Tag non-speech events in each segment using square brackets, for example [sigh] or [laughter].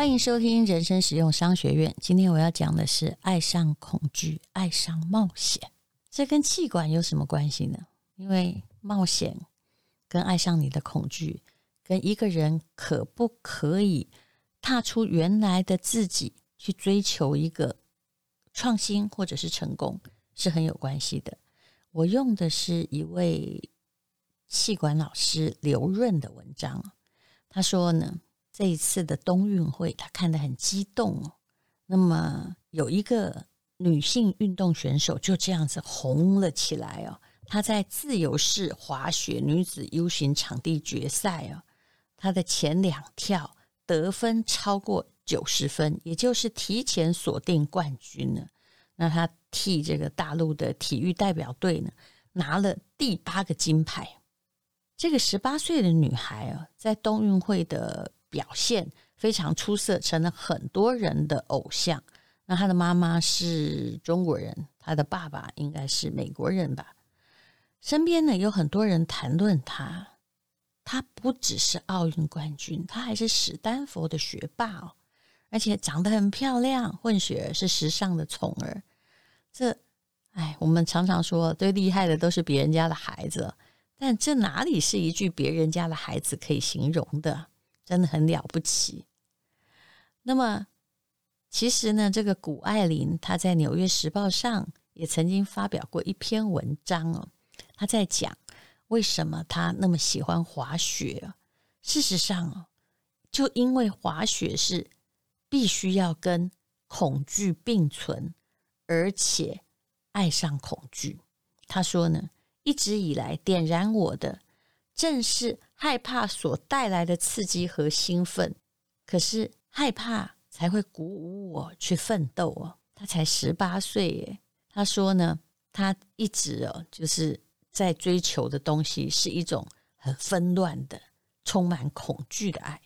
欢迎收听人生实用商学院。今天我要讲的是爱上恐惧，爱上冒险。这跟气管有什么关系呢？因为冒险。跟爱上你的恐惧，跟一个人可不可以踏出原来的自己去追求一个创新或者是成功，是很有关系的。我用的是一位气管老师刘润的文章，他说呢，这一次的冬运会他看得很激动哦。那么有一个女性运动选手就这样子红了起来哦。她在自由式滑雪女子 U 型场地决赛哦，她的前两跳得分超过九十分，也就是提前锁定冠军了。那她替这个大陆的体育代表队呢，拿了第八个金牌。这个十八岁的女孩啊，在冬运会的表现非常出色，成了很多人的偶像。那他的妈妈是中国人，他的爸爸应该是美国人吧。身边呢，有很多人谈论他，他不只是奥运冠军，他还是史丹佛的学霸哦，而且长得很漂亮，混血儿是时尚的宠儿。这，哎，我们常常说最厉害的都是别人家的孩子，但这哪里是一句别人家的孩子可以形容的？真的很了不起。那么，其实呢，这个谷爱玲她在《纽约时报》上也曾经发表过一篇文章哦。她在讲为什么他那么喜欢滑雪。事实上，就因为滑雪是必须要跟恐惧并存，而且爱上恐惧。他说呢，一直以来点燃我的正是害怕所带来的刺激和兴奋。可是害怕才会鼓舞我去奋斗哦。他才十八岁耶。他说呢，他一直哦，就是。在追求的东西是一种很纷乱的、充满恐惧的爱。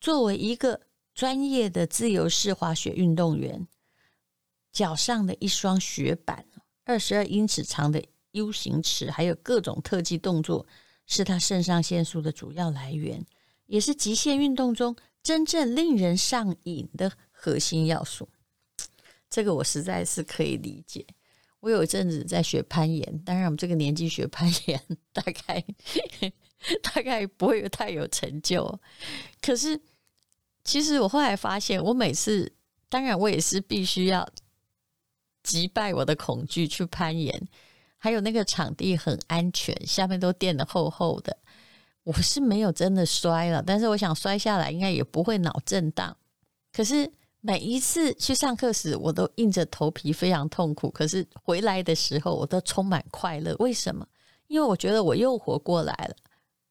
作为一个专业的自由式滑雪运动员，脚上的一双雪板、二十二英尺长的 U 型池，还有各种特技动作，是他肾上腺素的主要来源，也是极限运动中真正令人上瘾的核心要素。这个我实在是可以理解。我有一阵子在学攀岩，当然我们这个年纪学攀岩，大概大概不会有太有成就。可是，其实我后来发现，我每次，当然我也是必须要击败我的恐惧去攀岩，还有那个场地很安全，下面都垫得厚厚的，我是没有真的摔了，但是我想摔下来应该也不会脑震荡。可是。每一次去上课时，我都硬着头皮，非常痛苦。可是回来的时候，我都充满快乐。为什么？因为我觉得我又活过来了。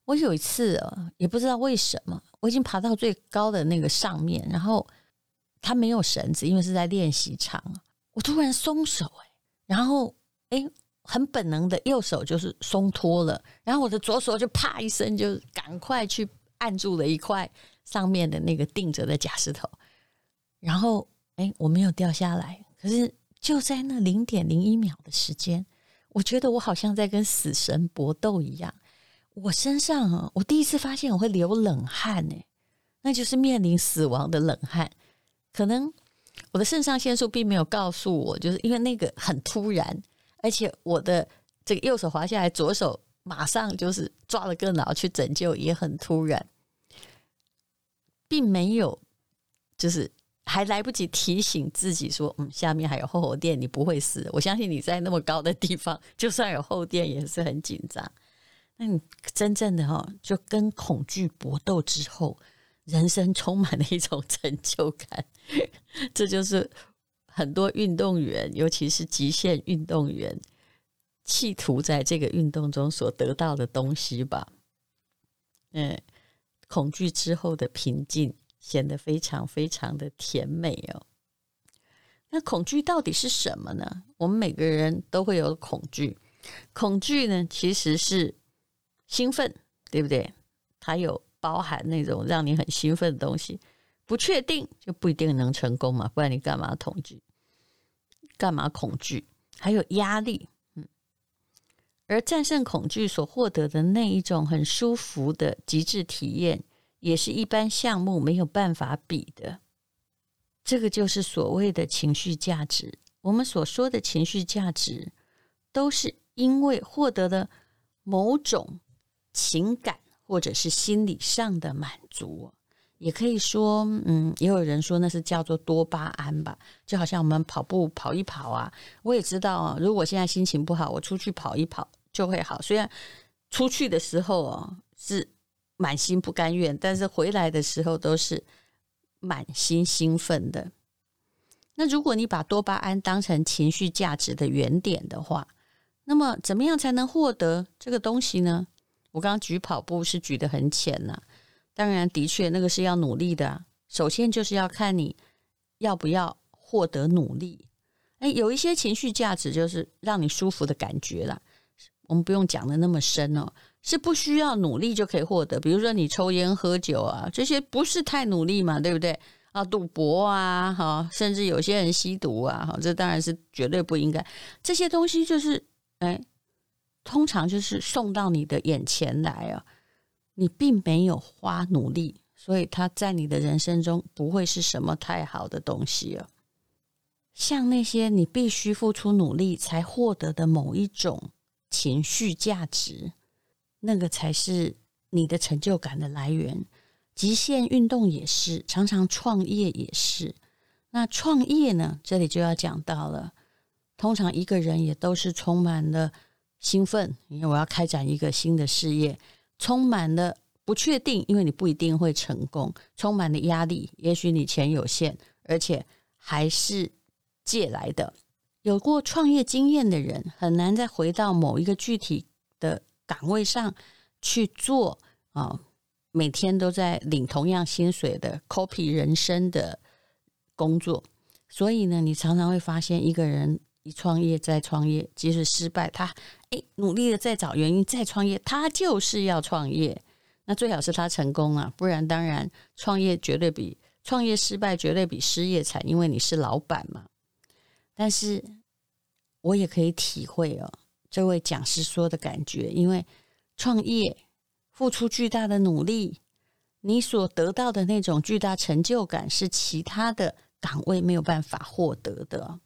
我有一次啊，也不知道为什么，我已经爬到最高的那个上面，然后它没有绳子，因为是在练习场。我突然松手，哎，然后哎，很本能的右手就是松脱了，然后我的左手就啪一声，就赶快去按住了一块上面的那个定着的假石头。然后，哎，我没有掉下来。可是就在那零点零一秒的时间，我觉得我好像在跟死神搏斗一样。我身上啊，我第一次发现我会流冷汗，哎，那就是面临死亡的冷汗。可能我的肾上腺素并没有告诉我，就是因为那个很突然，而且我的这个右手滑下来，左手马上就是抓了个脑去拯救，也很突然，并没有就是。还来不及提醒自己说：“嗯，下面还有厚厚垫，你不会死。”我相信你在那么高的地方，就算有厚垫也是很紧张。那你真正的哈，就跟恐惧搏斗之后，人生充满了一种 [laughs] 成就感。这就是很多运动员，尤其是极限运动员，企图在这个运动中所得到的东西吧。嗯，恐惧之后的平静显得非常非常的甜美哦。那恐惧到底是什么呢？我们每个人都会有恐惧，恐惧呢其实是兴奋，对不对？它有包含那种让你很兴奋的东西。不确定就不一定能成功嘛，不然你干嘛恐惧？干嘛恐惧？还有压力，嗯。而战胜恐惧所获得的那一种很舒服的极致体验，也是一般项目没有办法比的。这个就是所谓的情绪价值。我们所说的情绪价值，都是因为获得了某种情感或者是心理上的满足。也可以说，嗯，也有人说那是叫做多巴胺吧，就好像我们跑步跑一跑啊，我也知道啊，如果现在心情不好，我出去跑一跑就会好。虽然出去的时候哦是满心不甘愿，但是回来的时候都是满心兴奋的。那如果你把多巴胺当成情绪价值的原点的话，那么怎么样才能获得这个东西呢？我刚刚举跑步是举得很浅呐。当然，的确，那个是要努力的。首先就是要看你要不要获得努力。哎，有一些情绪价值就是让你舒服的感觉啦。我们不用讲的那么深哦，是不需要努力就可以获得。比如说你抽烟喝酒啊，这些不是太努力嘛，对不对？啊，赌博啊，哈，甚至有些人吸毒啊，哈，这当然是绝对不应该。这些东西就是，哎，通常就是送到你的眼前来啊。你并没有花努力，所以它在你的人生中不会是什么太好的东西了。像那些你必须付出努力才获得的某一种情绪价值，那个才是你的成就感的来源。极限运动也是，常常创业也是。那创业呢？这里就要讲到了。通常一个人也都是充满了兴奋，因为我要开展一个新的事业。充满了不确定，因为你不一定会成功；充满了压力，也许你钱有限，而且还是借来的。有过创业经验的人，很难再回到某一个具体的岗位上去做啊，每天都在领同样薪水的 copy 人生的工作。所以呢，你常常会发现，一个人一创业再创业，即使失败，他。诶，努力的再找原因再创业，他就是要创业。那最好是他成功啊，不然当然创业绝对比创业失败绝对比失业惨，因为你是老板嘛。但是我也可以体会哦，这位讲师说的感觉，因为创业付出巨大的努力，你所得到的那种巨大成就感是其他的岗位没有办法获得的。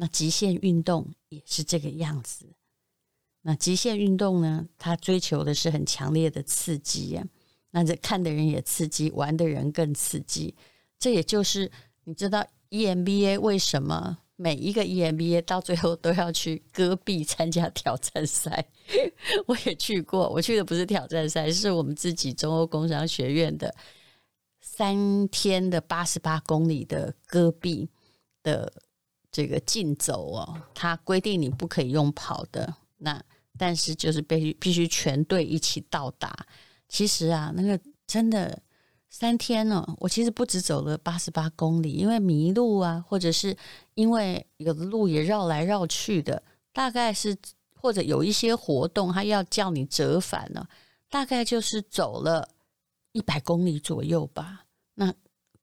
那极限运动也是这个样子。那极限运动呢？它追求的是很强烈的刺激！那这看的人也刺激，玩的人更刺激。这也就是你知道 EMBA 为什么每一个 EMBA 到最后都要去戈壁参加挑战赛？[laughs] 我也去过，我去的不是挑战赛，是我们自己中欧工商学院的三天的八十八公里的戈壁的这个竞走哦。它规定你不可以用跑的。那但是就是必须必须全队一起到达。其实啊，那个真的三天呢，我其实不止走了八十八公里，因为迷路啊，或者是因为有的路也绕来绕去的，大概是或者有一些活动，他要叫你折返呢，大概就是走了一百公里左右吧。那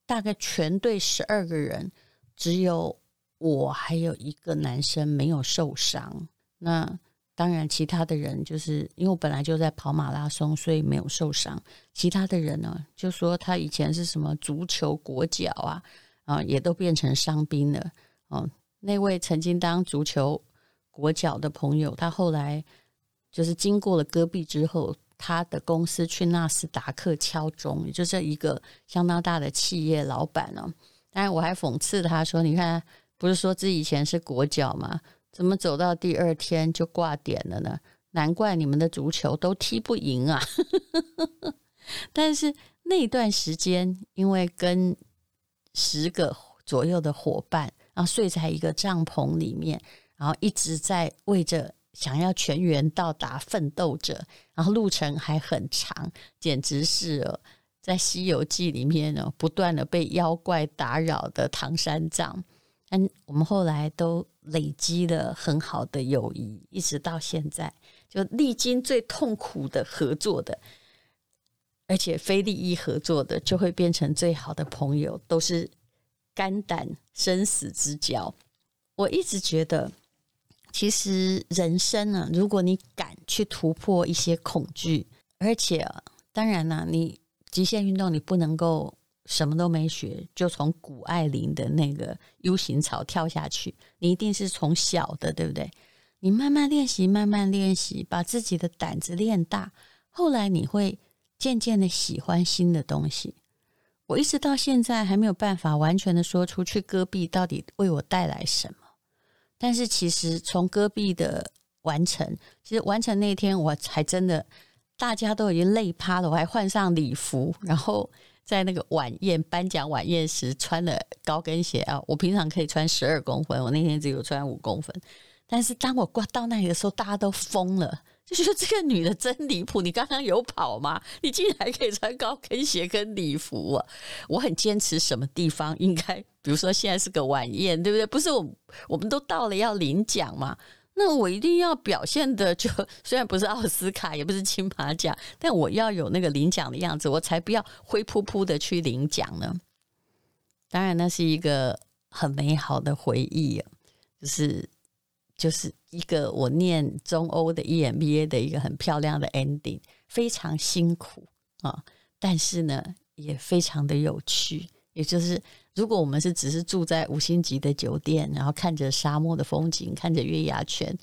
大概全队十二个人，只有我还有一个男生没有受伤。那当然，其他的人就是因为我本来就在跑马拉松，所以没有受伤。其他的人呢，就说他以前是什么足球国脚啊，啊，也都变成伤兵了。哦，那位曾经当足球国脚的朋友，他后来就是经过了戈壁之后，他的公司去纳斯达克敲钟，也就是一个相当大的企业老板呢。当然，我还讽刺他说：“你看，不是说自己以前是国脚吗？”怎么走到第二天就挂点了呢？难怪你们的足球都踢不赢啊！[laughs] 但是那段时间，因为跟十个左右的伙伴然后睡在一个帐篷里面，然后一直在为着想要全员到达奋斗着，然后路程还很长，简直是在《西游记》里面呢不断的被妖怪打扰的唐三藏。但我们后来都累积了很好的友谊，一直到现在，就历经最痛苦的合作的。而且非利益合作的，就会变成最好的朋友，都是肝胆生死之交。我一直觉得，其实人生呢、啊，如果你敢去突破一些恐惧，而且、当然呢、你极限运动你不能够什么都没学，就从谷爱凌的那个 U 型槽跳下去，你一定是从小的，对不对？你慢慢练习，慢慢练习，把自己的胆子练大，后来你会。渐渐的喜欢新的东西，我一直到现在还没有办法完全的说出去戈壁到底为我带来什么。但是其实从戈壁的完成，其实完成那天我还真的大家都已经累趴了，我还换上礼服，然后在那个晚宴颁奖晚宴时穿了高跟鞋啊。我平常可以穿十二公分，我那天只有穿五公分。但是当我挂到那里的时候，大家都疯了。就说这个女的真离谱！你刚刚有跑吗？你竟然还可以穿高跟鞋跟礼服啊！我很坚持什么地方应该，比如说现在是个晚宴，对不对？不是我，我们都到了要领奖嘛，那我一定要表现的就 [laughs] 虽然不是奥斯卡，也不是金马奖，但我要有那个领奖的样子，我才不要灰扑扑的去领奖呢。当然，那是一个很美好的回忆，就是。就是一个我念中欧的 EMBA 的一个很漂亮的 ending，非常辛苦啊，但是呢也非常的有趣。也就是如果我们是只是住在五星级的酒店，然后看着沙漠的风景，看着月牙泉，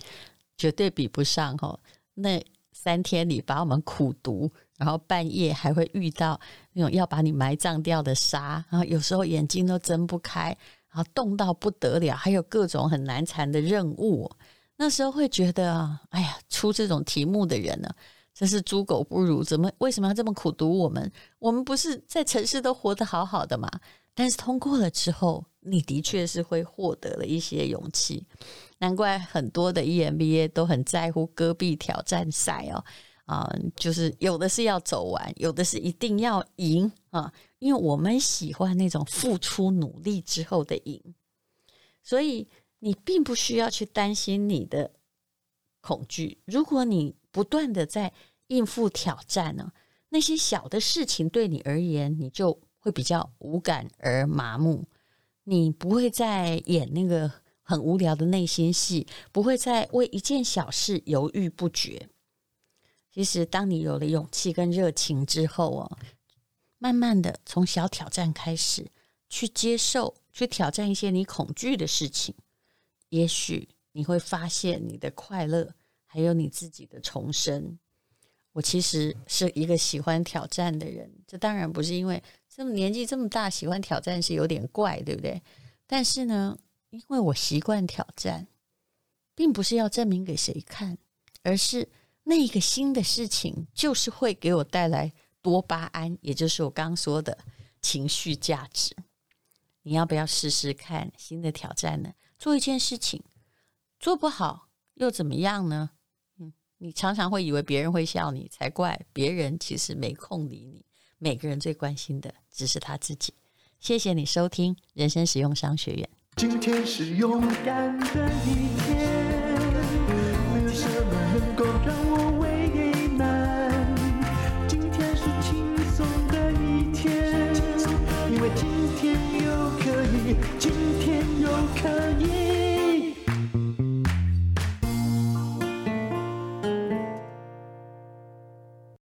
绝对比不上哈。那三天里把我们苦读，然后半夜还会遇到那种要把你埋葬掉的沙，然后有时候眼睛都睁不开。然后冻到不得了，还有各种很难缠的任务。那时候会觉得，哎呀，出这种题目的人呢，真是猪狗不如。怎么为什么要这么苦读我们？我们不是在城市都活得好好的吗？但是通过了之后，你的确是会获得了一些勇气。难怪很多的 EMBA 都很在乎戈壁挑战赛哦。啊，就是有的是要走完，有的是一定要赢啊，因为我们喜欢那种付出努力之后的赢，所以你并不需要去担心你的恐惧。如果你不断的在应付挑战呢，那些小的事情对你而言，你就会比较无感而麻木，你不会再演那个很无聊的内心戏，不会再为一件小事犹豫不决。其实，当你有了勇气跟热情之后哦，慢慢的从小挑战开始，去接受、去挑战一些你恐惧的事情，也许你会发现你的快乐，还有你自己的重生。我其实是一个喜欢挑战的人，这当然不是因为这么年纪这么大喜欢挑战是有点怪，对不对？但是呢，因为我习惯挑战，并不是要证明给谁看，而是。那个新的事情就是会给我带来多巴胺，也就是我刚刚说的情绪价值。你要不要试试看新的挑战呢？做一件事情做不好又怎么样呢？你常常会以为别人会笑你，才怪！别人其实没空理你。每个人最关心的只是他自己。谢谢你收听人生使用商学院。今天是勇敢的一天。